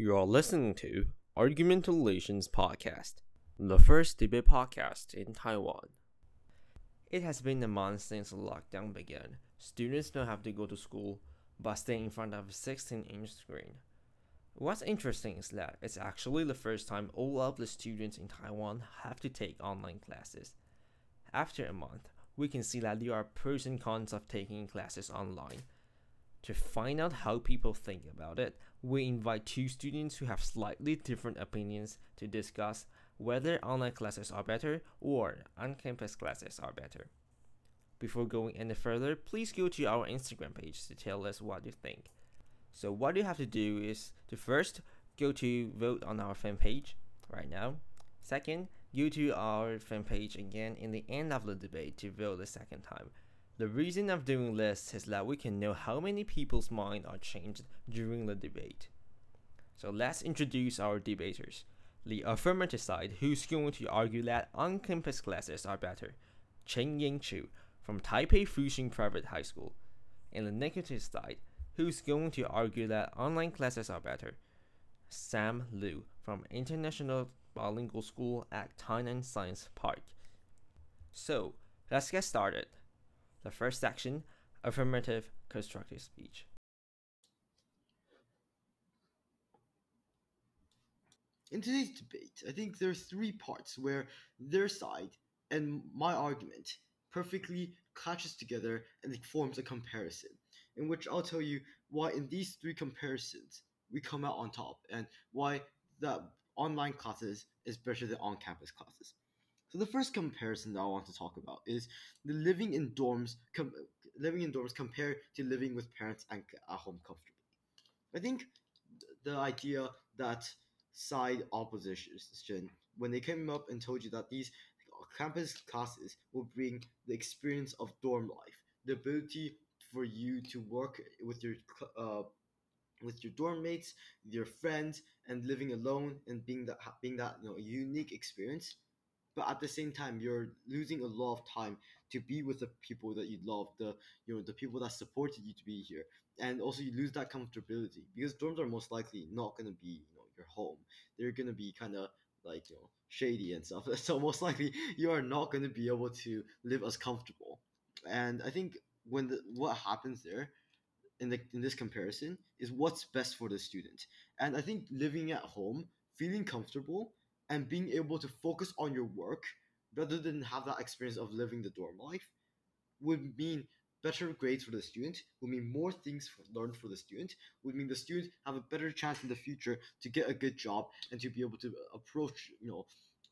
You are listening to Argumentations Podcast, the first debate podcast in Taiwan. It has been a month since lockdown began. Students don't have to go to school, but stay in front of a 16 inch screen. What's interesting is that it's actually the first time all of the students in Taiwan have to take online classes. After a month, we can see that there are pros and cons of taking classes online. To find out how people think about it, we invite two students who have slightly different opinions to discuss whether online classes are better or on campus classes are better. Before going any further, please go to our Instagram page to tell us what you think. So, what you have to do is to first go to vote on our fan page right now. Second, go to our fan page again in the end of the debate to vote the second time. The reason I'm doing this is that we can know how many people's minds are changed during the debate. So let's introduce our debaters. The affirmative side, who's going to argue that on-campus classes are better, Chen Ying Chu from Taipei Fuxing Private High School. And the negative side, who's going to argue that online classes are better, Sam Liu from International Bilingual School at Tainan Science Park. So, let's get started. The first section affirmative constructive speech. In today's debate, I think there are three parts where their side and my argument perfectly clashes together and it forms a comparison, in which I'll tell you why in these three comparisons we come out on top and why the online classes is better than on-campus classes. So the first comparison that I want to talk about is the living in dorms, com- living in dorms compared to living with parents and at home comfortably. I think the idea that side opposition when they came up and told you that these campus classes will bring the experience of dorm life, the ability for you to work with your uh, with your dorm mates, your friends, and living alone and being that being that you know unique experience but at the same time you're losing a lot of time to be with the people that you love the you know the people that supported you to be here. And also you lose that comfortability because dorms are most likely not going to be you know your home. They're going to be kind of like you know shady and stuff. So most likely you are not going to be able to live as comfortable. And i think when the, what happens there in the in this comparison is what's best for the student. And i think living at home feeling comfortable and being able to focus on your work rather than have that experience of living the dorm life would mean better grades for the student, would mean more things for, learned for the student, would mean the student have a better chance in the future to get a good job and to be able to approach, you know,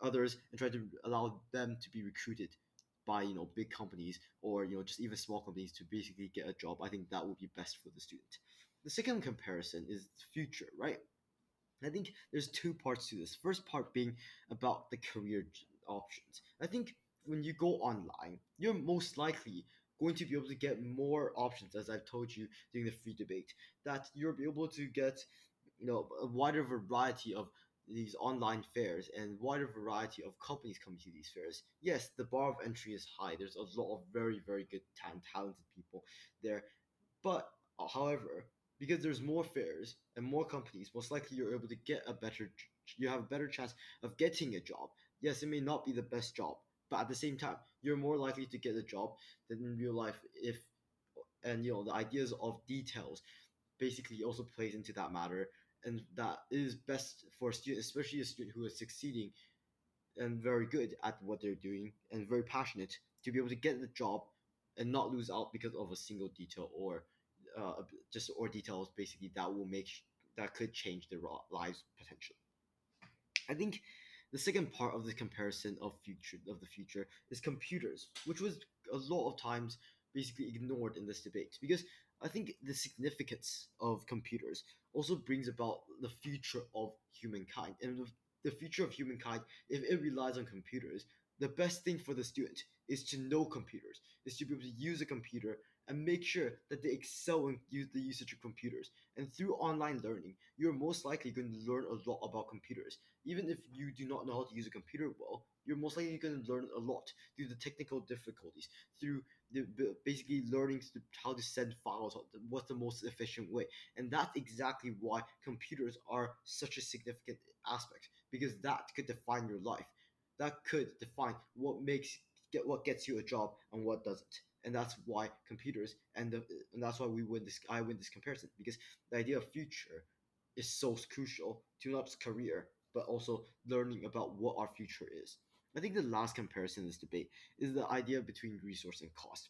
others and try to allow them to be recruited by, you know, big companies or, you know, just even small companies to basically get a job. I think that would be best for the student. The second comparison is the future, right? I think there's two parts to this. First part being about the career options. I think when you go online, you're most likely going to be able to get more options, as I've told you during the free debate, that you'll be able to get, you know, a wider variety of these online fairs and wider variety of companies coming to these fairs. Yes, the bar of entry is high. There's a lot of very, very good and talented people there. But however, because there's more fairs and more companies, most likely you're able to get a better, you have a better chance of getting a job. Yes, it may not be the best job, but at the same time, you're more likely to get a job than in real life if, and you know, the ideas of details basically also plays into that matter. And that is best for a student, especially a student who is succeeding and very good at what they're doing and very passionate to be able to get the job and not lose out because of a single detail or uh, just or details basically that will make that could change their lives potentially. I think the second part of the comparison of future of the future is computers, which was a lot of times basically ignored in this debate because I think the significance of computers also brings about the future of humankind and the future of humankind if it relies on computers the best thing for the student is to know computers is to be able to use a computer and make sure that they excel in use the usage of computers. And through online learning, you're most likely going to learn a lot about computers. Even if you do not know how to use a computer well, you're most likely going to learn a lot through the technical difficulties, through the, basically learning how to send files, what's the most efficient way. And that's exactly why computers are such a significant aspect because that could define your life. That could define what makes get what gets you a job and what doesn't and that's why computers and the, and that's why we win this I win this comparison because the idea of future is so crucial to not just career but also learning about what our future is. I think the last comparison in this debate is the idea between resource and cost,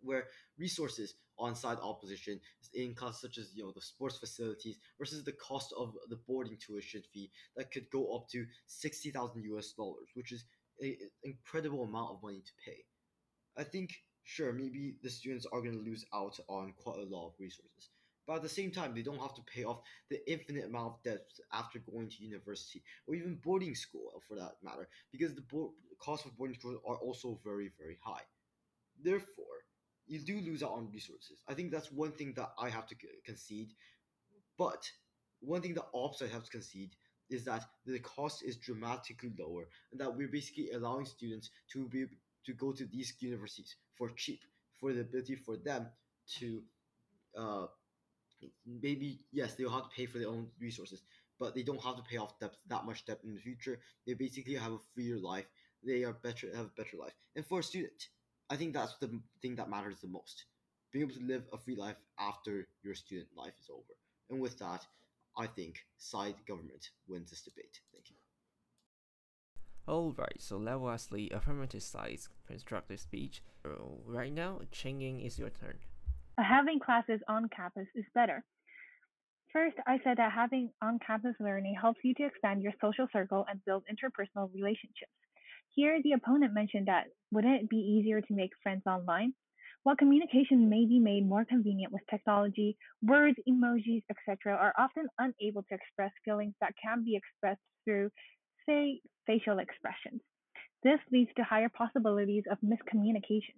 where resources on side opposition in costs such as you know the sports facilities versus the cost of the boarding tuition fee that could go up to sixty thousand US dollars, which is an incredible amount of money to pay. I think sure, maybe the students are going to lose out on quite a lot of resources. But at the same time, they don't have to pay off the infinite amount of debt after going to university or even boarding school uh, for that matter, because the bo- cost of boarding schools are also very, very high. Therefore, you do lose out on resources. I think that's one thing that I have to concede. But one thing that opposite have to concede is that the cost is dramatically lower and that we're basically allowing students to be to go to these universities for cheap, for the ability for them to uh, maybe yes they'll have to pay for their own resources, but they don't have to pay off debt that much debt in the future. They basically have a freer life. They are better have a better life. And for a student, I think that's the thing that matters the most. Being able to live a free life after your student life is over. And with that, I think side government wins this debate. Thank you. Alright, so was the affirmative side constructive speech. Right now, Cheng is your turn. Having classes on campus is better. First, I said that having on campus learning helps you to expand your social circle and build interpersonal relationships. Here, the opponent mentioned that wouldn't it be easier to make friends online? While communication may be made more convenient with technology, words, emojis, etc., are often unable to express feelings that can be expressed through say, facial expressions. This leads to higher possibilities of miscommunication.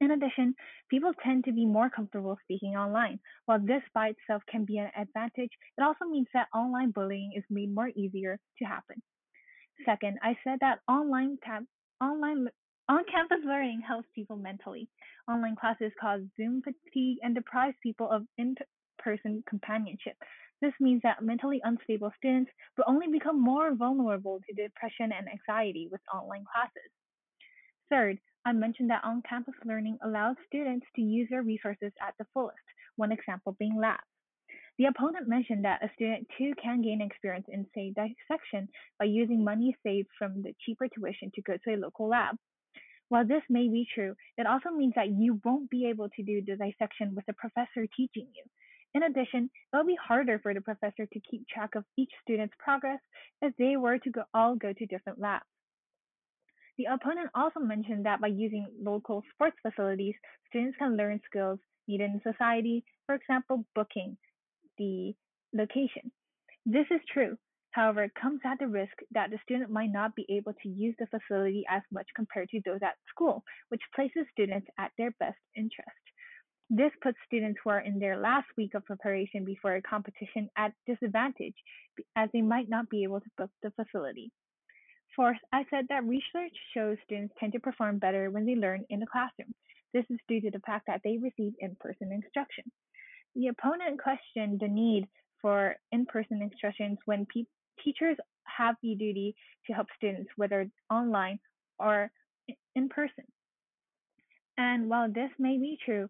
In addition, people tend to be more comfortable speaking online. While this by itself can be an advantage, it also means that online bullying is made more easier to happen. Second, I said that online tab- online on-campus learning helps people mentally. Online classes cause Zoom fatigue and deprive people of in-person companionship. This means that mentally unstable students will only become more vulnerable to depression and anxiety with online classes. Third, I mentioned that on campus learning allows students to use their resources at the fullest, one example being labs. The opponent mentioned that a student too can gain experience in, say, dissection by using money saved from the cheaper tuition to go to a local lab. While this may be true, it also means that you won't be able to do the dissection with a professor teaching you. In addition, it will be harder for the professor to keep track of each student's progress if they were to go, all go to different labs. The opponent also mentioned that by using local sports facilities, students can learn skills needed in society, for example, booking the location. This is true. However, it comes at the risk that the student might not be able to use the facility as much compared to those at school, which places students at their best interest. This puts students who are in their last week of preparation before a competition at disadvantage, as they might not be able to book the facility. Fourth, I said that research shows students tend to perform better when they learn in the classroom. This is due to the fact that they receive in-person instruction. The opponent questioned the need for in-person instructions when pe- teachers have the duty to help students, whether online or in person. And while this may be true,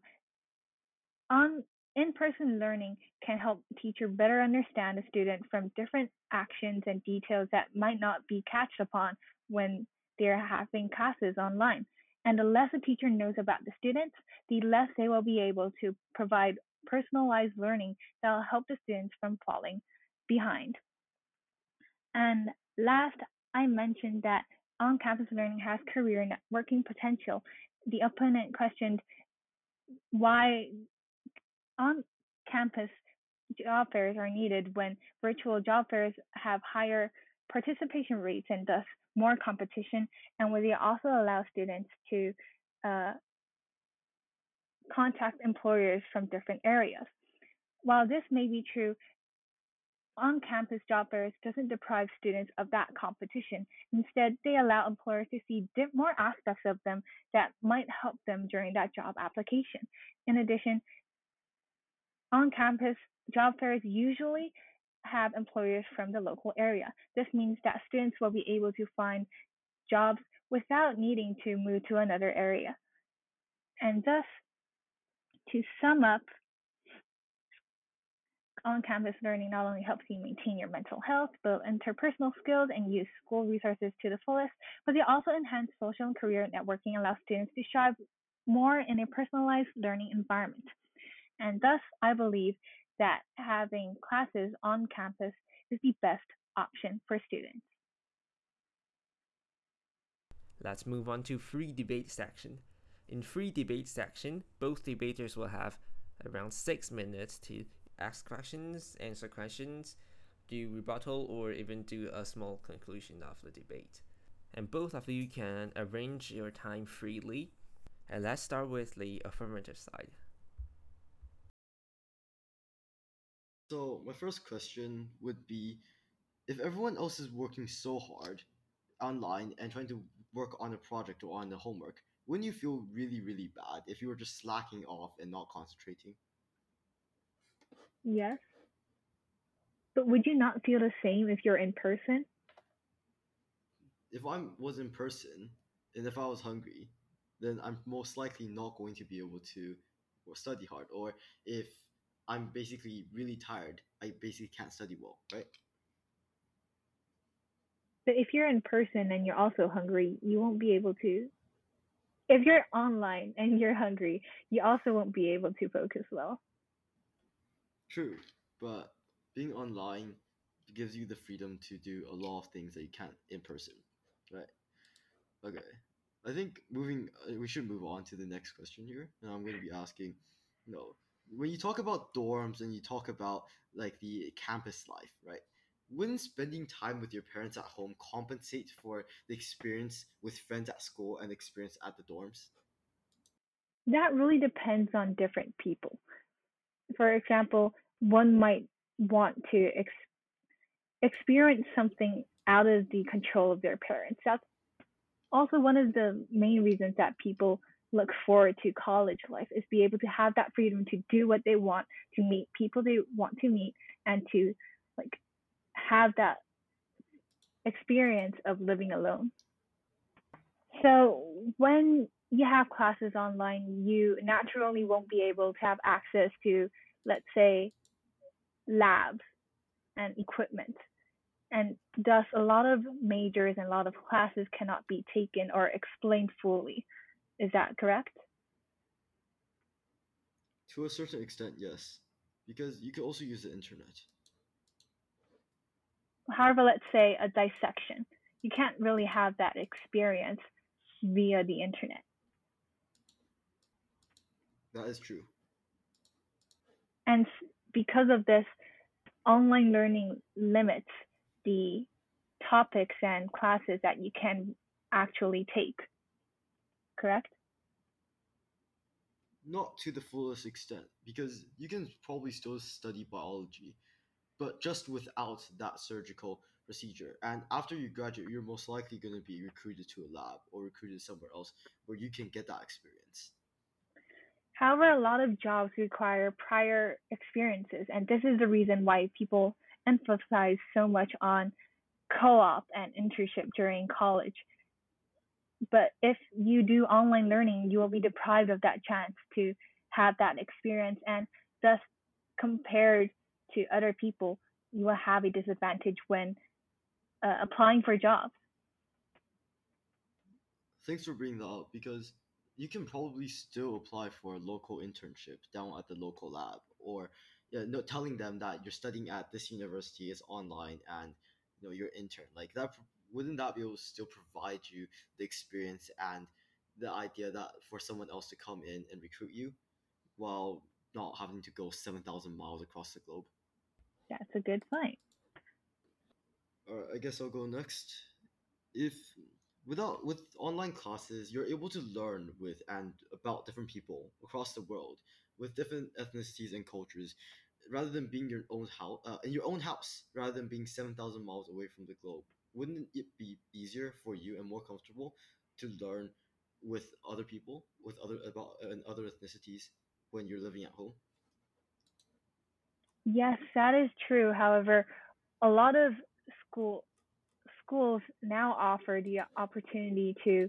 in-person learning can help teacher better understand a student from different actions and details that might not be catched upon when they're having classes online. And the less a teacher knows about the students, the less they will be able to provide personalized learning that will help the students from falling behind. And last, I mentioned that on-campus learning has career networking potential. The opponent questioned why on campus job fairs are needed when virtual job fairs have higher participation rates and thus more competition, and where they also allow students to uh, contact employers from different areas. While this may be true, on-campus job fairs doesn't deprive students of that competition. Instead, they allow employers to see more aspects of them that might help them during that job application. In addition, on-campus job fairs usually have employers from the local area. This means that students will be able to find jobs without needing to move to another area. And thus, to sum up, on-campus learning not only helps you maintain your mental health, build interpersonal skills, and use school resources to the fullest, but they also enhance social and career networking and allow students to strive more in a personalized learning environment. And thus, I believe that having classes on campus is the best option for students. Let's move on to free debate section. In free debate section, both debaters will have around 6 minutes to ask questions, answer questions, do rebuttal, or even do a small conclusion of the debate. And both of you can arrange your time freely. And let's start with the affirmative side. So, my first question would be if everyone else is working so hard online and trying to work on a project or on the homework, wouldn't you feel really, really bad if you were just slacking off and not concentrating? Yes. But would you not feel the same if you're in person? If I was in person and if I was hungry, then I'm most likely not going to be able to study hard. Or if I'm basically really tired, I basically can't study well, right? But if you're in person and you're also hungry, you won't be able to. If you're online and you're hungry, you also won't be able to focus well. True, but being online gives you the freedom to do a lot of things that you can't in person, right? Okay, I think moving, uh, we should move on to the next question here, and I'm going to be asking, you know, when you talk about dorms and you talk about like the campus life, right? Wouldn't spending time with your parents at home compensate for the experience with friends at school and experience at the dorms? That really depends on different people. For example, one might want to ex- experience something out of the control of their parents. That's also one of the main reasons that people look forward to college life is be able to have that freedom to do what they want, to meet people they want to meet, and to like have that experience of living alone. So when you have classes online, you naturally won't be able to have access to, let's say, labs and equipment. And thus, a lot of majors and a lot of classes cannot be taken or explained fully. Is that correct? To a certain extent, yes, because you can also use the internet. However, let's say a dissection. You can't really have that experience via the internet. That is true. And because of this, online learning limits the topics and classes that you can actually take correct? Not to the fullest extent, because you can probably still study biology, but just without that surgical procedure. And after you graduate, you're most likely going to be recruited to a lab or recruited somewhere else where you can get that experience. However, a lot of jobs require prior experiences, and this is the reason why people emphasize so much on co op and internship during college but if you do online learning, you will be deprived of that chance to have that experience. And thus, compared to other people, you will have a disadvantage when uh, applying for jobs. Thanks for bringing that up because you can probably still apply for a local internship down at the local lab or yeah, no, telling them that you're studying at this university is online and you know you're intern like that wouldn't that be able to still provide you the experience and the idea that for someone else to come in and recruit you while not having to go 7,000 miles across the globe? That's a good point. All right, I guess I'll go next. If without with online classes, you're able to learn with and about different people across the world with different ethnicities and cultures, rather than being your own house uh, in your own house, rather than being seven thousand miles away from the globe. Wouldn't it be easier for you and more comfortable to learn with other people, with other about and other ethnicities when you're living at home? Yes, that is true. However, a lot of school schools now offer the opportunity to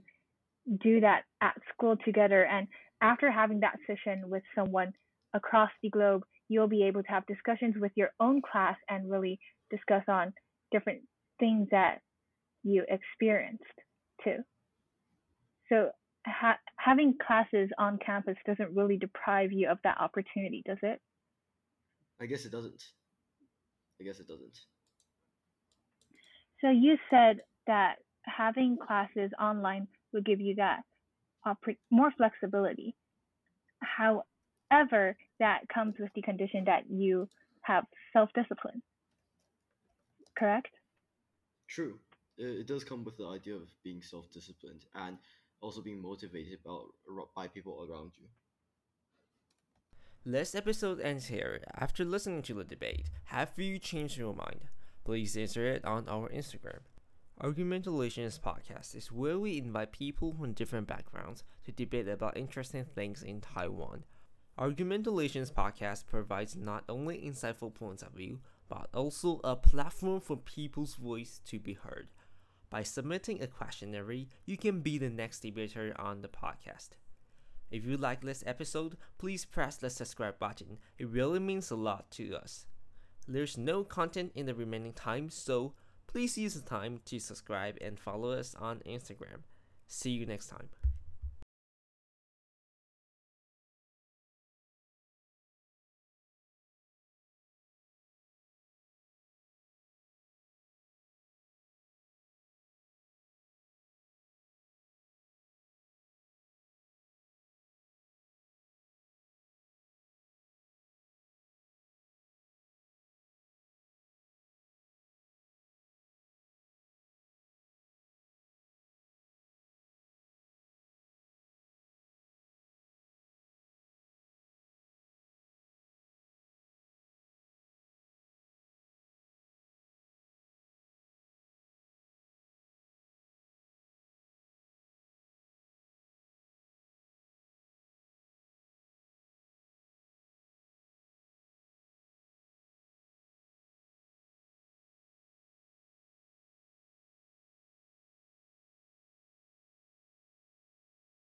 do that at school together and after having that session with someone across the globe, you'll be able to have discussions with your own class and really discuss on different things that you experienced too. So ha- having classes on campus doesn't really deprive you of that opportunity, does it? I guess it doesn't. I guess it doesn't. So you said that having classes online would give you that more flexibility. However, that comes with the condition that you have self discipline. Correct? True. It does come with the idea of being self disciplined and also being motivated by, by people around you. This episode ends here. After listening to the debate, have you changed your mind? Please answer it on our Instagram. Argumentalations podcast is where we invite people from different backgrounds to debate about interesting things in Taiwan. Argumentalations podcast provides not only insightful points of view, but also a platform for people's voice to be heard. By submitting a questionnaire, you can be the next debater on the podcast. If you like this episode, please press the subscribe button. It really means a lot to us. There's no content in the remaining time, so Please use the time to subscribe and follow us on Instagram. See you next time.